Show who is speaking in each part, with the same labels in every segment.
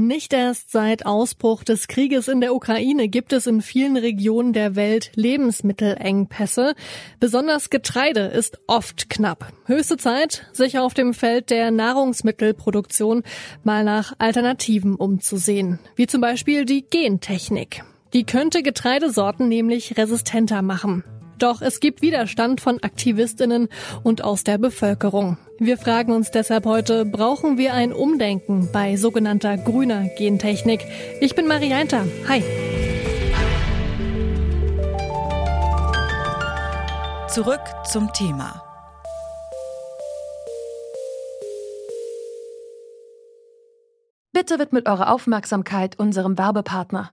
Speaker 1: Nicht erst seit Ausbruch des Krieges in der Ukraine gibt es in vielen Regionen der Welt Lebensmittelengpässe. Besonders Getreide ist oft knapp. Höchste Zeit, sich auf dem Feld der Nahrungsmittelproduktion mal nach Alternativen umzusehen, wie zum Beispiel die Gentechnik. Die könnte Getreidesorten nämlich resistenter machen. Doch es gibt Widerstand von Aktivistinnen und aus der Bevölkerung. Wir fragen uns deshalb heute, brauchen wir ein Umdenken bei sogenannter grüner Gentechnik? Ich bin Marianta. Hi.
Speaker 2: Zurück zum Thema.
Speaker 3: Bitte widmet eure Aufmerksamkeit unserem Werbepartner.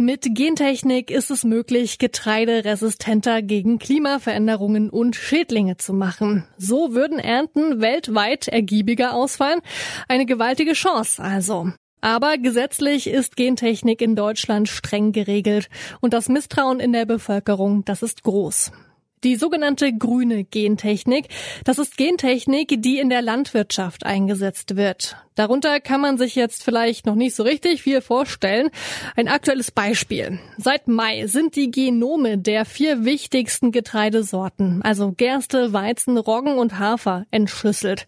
Speaker 1: Mit Gentechnik ist es möglich, Getreide resistenter gegen Klimaveränderungen und Schädlinge zu machen. So würden Ernten weltweit ergiebiger ausfallen. Eine gewaltige Chance also. Aber gesetzlich ist Gentechnik in Deutschland streng geregelt und das Misstrauen in der Bevölkerung, das ist groß. Die sogenannte grüne Gentechnik, das ist Gentechnik, die in der Landwirtschaft eingesetzt wird. Darunter kann man sich jetzt vielleicht noch nicht so richtig viel vorstellen. Ein aktuelles Beispiel. Seit Mai sind die Genome der vier wichtigsten Getreidesorten, also Gerste, Weizen, Roggen und Hafer, entschlüsselt.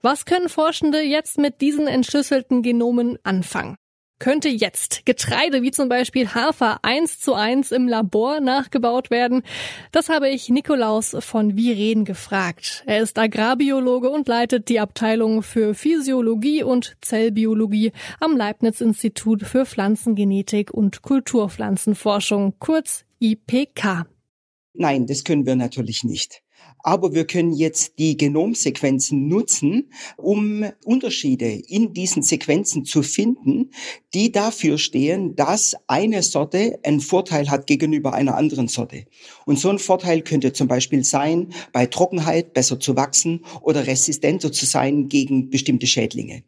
Speaker 1: Was können Forschende jetzt mit diesen entschlüsselten Genomen anfangen? Könnte jetzt Getreide wie zum Beispiel Hafer eins zu eins im Labor nachgebaut werden? Das habe ich Nikolaus von Viren gefragt. Er ist Agrarbiologe und leitet die Abteilung für Physiologie und Zellbiologie am Leibniz-Institut für Pflanzengenetik und Kulturpflanzenforschung, kurz IPK.
Speaker 4: Nein, das können wir natürlich nicht. Aber wir können jetzt die Genomsequenzen nutzen, um Unterschiede in diesen Sequenzen zu finden, die dafür stehen, dass eine Sorte einen Vorteil hat gegenüber einer anderen Sorte. Und so ein Vorteil könnte zum Beispiel sein, bei Trockenheit besser zu wachsen oder resistenter zu sein gegen bestimmte Schädlinge.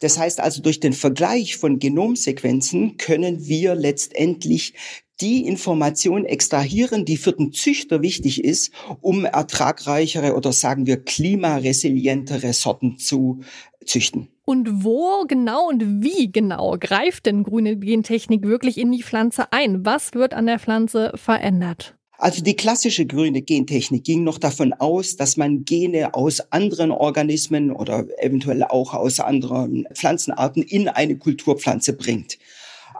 Speaker 4: Das heißt also, durch den Vergleich von Genomsequenzen können wir letztendlich die Information extrahieren, die für den Züchter wichtig ist, um ertragreichere oder sagen wir klimaresilientere Sorten zu züchten.
Speaker 1: Und wo genau und wie genau greift denn grüne Gentechnik wirklich in die Pflanze ein? Was wird an der Pflanze verändert?
Speaker 4: Also die klassische grüne Gentechnik ging noch davon aus, dass man Gene aus anderen Organismen oder eventuell auch aus anderen Pflanzenarten in eine Kulturpflanze bringt.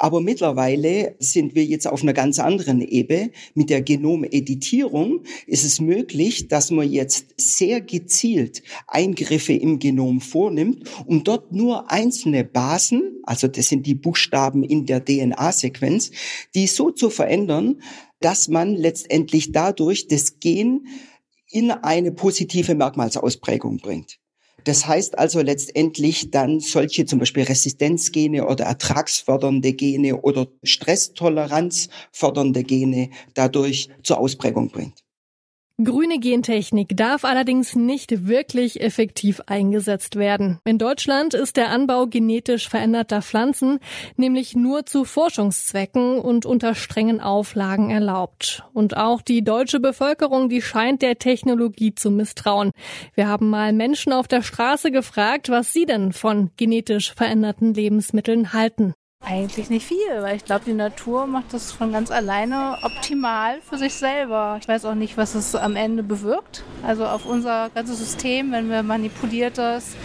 Speaker 4: Aber mittlerweile sind wir jetzt auf einer ganz anderen Ebene. Mit der Genomeditierung ist es möglich, dass man jetzt sehr gezielt Eingriffe im Genom vornimmt, um dort nur einzelne Basen, also das sind die Buchstaben in der DNA-Sequenz, die so zu verändern, dass man letztendlich dadurch das Gen in eine positive Merkmalsausprägung bringt. Das heißt also letztendlich dann solche zum Beispiel Resistenzgene oder ertragsfördernde Gene oder Stresstoleranz fördernde Gene dadurch zur Ausprägung bringt.
Speaker 1: Grüne Gentechnik darf allerdings nicht wirklich effektiv eingesetzt werden. In Deutschland ist der Anbau genetisch veränderter Pflanzen nämlich nur zu Forschungszwecken und unter strengen Auflagen erlaubt. Und auch die deutsche Bevölkerung, die scheint der Technologie zu misstrauen. Wir haben mal Menschen auf der Straße gefragt, was sie denn von genetisch veränderten Lebensmitteln halten.
Speaker 5: Eigentlich nicht viel, weil ich glaube, die Natur macht das von ganz alleine optimal für sich selber. Ich weiß auch nicht, was es am Ende bewirkt. Also auf unser ganzes System, wenn wir manipuliertes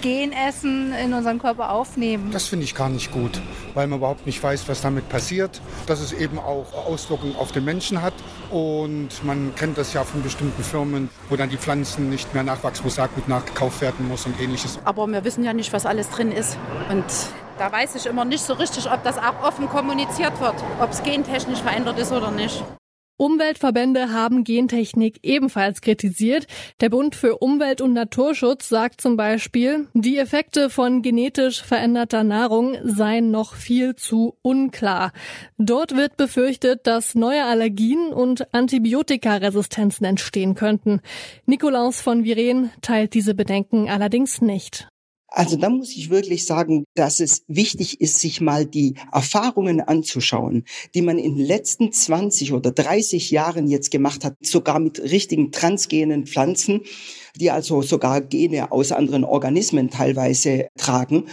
Speaker 5: Genessen in unseren Körper aufnehmen.
Speaker 6: Das finde ich gar nicht gut, weil man überhaupt nicht weiß, was damit passiert. Dass es eben auch Auswirkungen auf den Menschen hat. Und man kennt das ja von bestimmten Firmen, wo dann die Pflanzen nicht mehr nachwachsen, wo Saatgut nachgekauft werden muss und ähnliches.
Speaker 7: Aber wir wissen ja nicht, was alles drin ist. Und da weiß ich immer nicht so richtig, ob das auch offen kommuniziert wird, ob es gentechnisch verändert ist oder nicht.
Speaker 1: Umweltverbände haben Gentechnik ebenfalls kritisiert. Der Bund für Umwelt und Naturschutz sagt zum Beispiel, die Effekte von genetisch veränderter Nahrung seien noch viel zu unklar. Dort wird befürchtet, dass neue Allergien und Antibiotikaresistenzen entstehen könnten. Nikolaus von Viren teilt diese Bedenken allerdings nicht.
Speaker 4: Also da muss ich wirklich sagen, dass es wichtig ist, sich mal die Erfahrungen anzuschauen, die man in den letzten 20 oder 30 Jahren jetzt gemacht hat, sogar mit richtigen transgenen Pflanzen, die also sogar Gene aus anderen Organismen teilweise tragen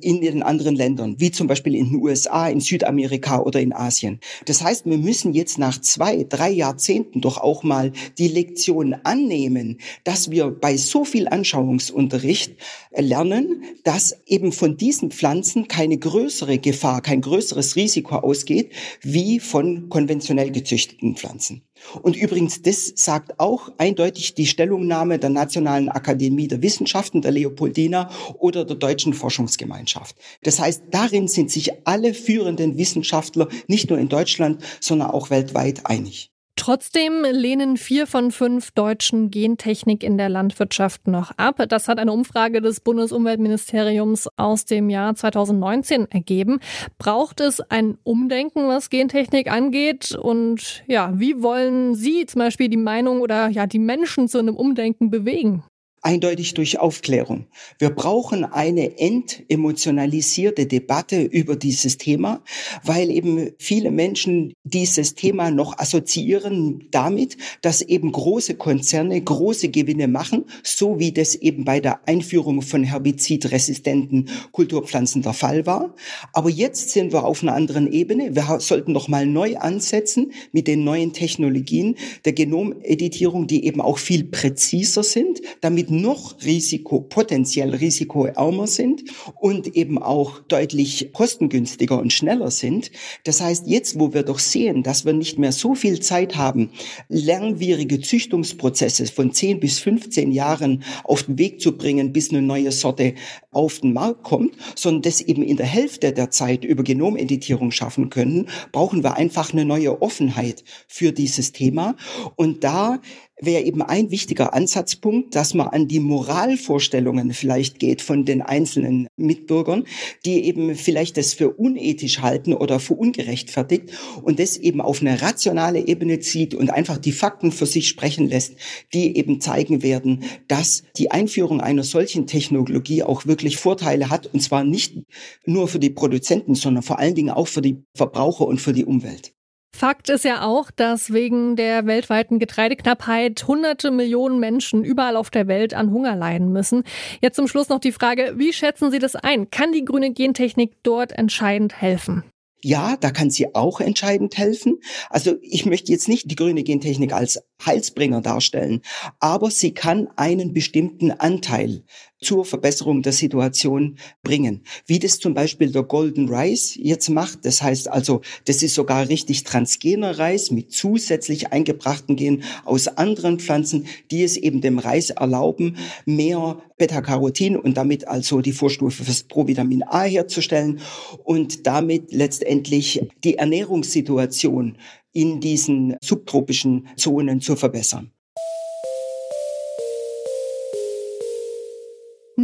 Speaker 4: in den anderen Ländern, wie zum Beispiel in den USA, in Südamerika oder in Asien. Das heißt, wir müssen jetzt nach zwei, drei Jahrzehnten doch auch mal die Lektion annehmen, dass wir bei so viel Anschauungsunterricht lernen, dass eben von diesen Pflanzen keine größere Gefahr, kein größeres Risiko ausgeht, wie von konventionell gezüchteten Pflanzen. Und übrigens, das sagt auch eindeutig die Stellungnahme der Nationalen Akademie der Wissenschaften, der Leopoldina oder der Deutschen Forschungsgemeinschaft. Das heißt, darin sind sich alle führenden Wissenschaftler nicht nur in Deutschland, sondern auch weltweit einig.
Speaker 1: Trotzdem lehnen vier von fünf Deutschen Gentechnik in der Landwirtschaft noch ab. Das hat eine Umfrage des Bundesumweltministeriums aus dem Jahr 2019 ergeben. Braucht es ein Umdenken, was Gentechnik angeht? Und ja, wie wollen Sie zum Beispiel die Meinung oder ja die Menschen zu einem Umdenken bewegen?
Speaker 4: Eindeutig durch Aufklärung. Wir brauchen eine entemotionalisierte Debatte über dieses Thema, weil eben viele Menschen dieses Thema noch assoziieren damit, dass eben große Konzerne große Gewinne machen, so wie das eben bei der Einführung von herbizidresistenten Kulturpflanzen der Fall war. Aber jetzt sind wir auf einer anderen Ebene. Wir sollten noch mal neu ansetzen mit den neuen Technologien der Genomeditierung, die eben auch viel präziser sind, damit noch Risiko, potenziell risikoärmer sind und eben auch deutlich kostengünstiger und schneller sind. Das heißt, jetzt, wo wir doch sehen, dass wir nicht mehr so viel Zeit haben, langwierige Züchtungsprozesse von 10 bis 15 Jahren auf den Weg zu bringen, bis eine neue Sorte auf den Markt kommt, sondern das eben in der Hälfte der Zeit über Genomeditierung schaffen können, brauchen wir einfach eine neue Offenheit für dieses Thema. Und da wäre eben ein wichtiger Ansatzpunkt, dass man an die Moralvorstellungen vielleicht geht von den einzelnen Mitbürgern, die eben vielleicht das für unethisch halten oder für ungerechtfertigt und das eben auf eine rationale Ebene zieht und einfach die Fakten für sich sprechen lässt, die eben zeigen werden, dass die Einführung einer solchen Technologie auch wirklich Vorteile hat und zwar nicht nur für die Produzenten, sondern vor allen Dingen auch für die Verbraucher und für die Umwelt.
Speaker 1: Fakt ist ja auch, dass wegen der weltweiten Getreideknappheit hunderte Millionen Menschen überall auf der Welt an Hunger leiden müssen. Jetzt zum Schluss noch die Frage, wie schätzen Sie das ein? Kann die grüne Gentechnik dort entscheidend helfen?
Speaker 4: Ja, da kann sie auch entscheidend helfen. Also ich möchte jetzt nicht die grüne Gentechnik als Heilsbringer darstellen, aber sie kann einen bestimmten Anteil zur Verbesserung der Situation bringen. Wie das zum Beispiel der Golden Rice jetzt macht. Das heißt also, das ist sogar richtig transgener Reis mit zusätzlich eingebrachten Genen aus anderen Pflanzen, die es eben dem Reis erlauben, mehr Beta-Carotin und damit also die Vorstufe fürs Provitamin A herzustellen und damit letztendlich die Ernährungssituation in diesen subtropischen Zonen zu verbessern.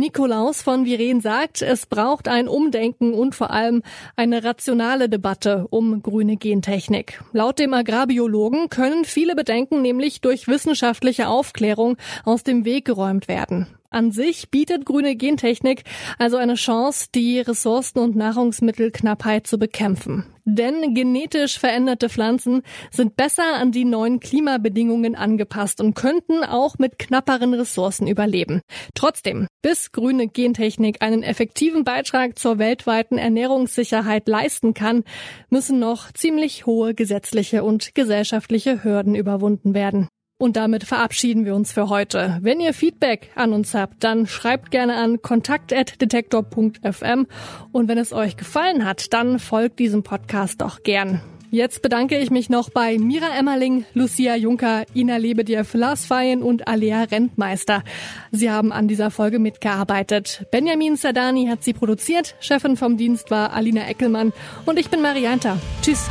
Speaker 1: Nikolaus von Viren sagt, es braucht ein Umdenken und vor allem eine rationale Debatte um grüne Gentechnik. Laut dem Agrarbiologen können viele Bedenken nämlich durch wissenschaftliche Aufklärung aus dem Weg geräumt werden. An sich bietet grüne Gentechnik also eine Chance, die Ressourcen- und Nahrungsmittelknappheit zu bekämpfen. Denn genetisch veränderte Pflanzen sind besser an die neuen Klimabedingungen angepasst und könnten auch mit knapperen Ressourcen überleben. Trotzdem, bis grüne Gentechnik einen effektiven Beitrag zur weltweiten Ernährungssicherheit leisten kann, müssen noch ziemlich hohe gesetzliche und gesellschaftliche Hürden überwunden werden. Und damit verabschieden wir uns für heute. Wenn ihr Feedback an uns habt, dann schreibt gerne an kontakt.detektor.fm und wenn es euch gefallen hat, dann folgt diesem Podcast doch gern. Jetzt bedanke ich mich noch bei Mira Emmerling, Lucia Juncker, Ina Lebediev, Lars Feyen und Alea Rentmeister. Sie haben an dieser Folge mitgearbeitet. Benjamin Sadani hat sie produziert, Chefin vom Dienst war Alina Eckelmann und ich bin Marianta. Tschüss.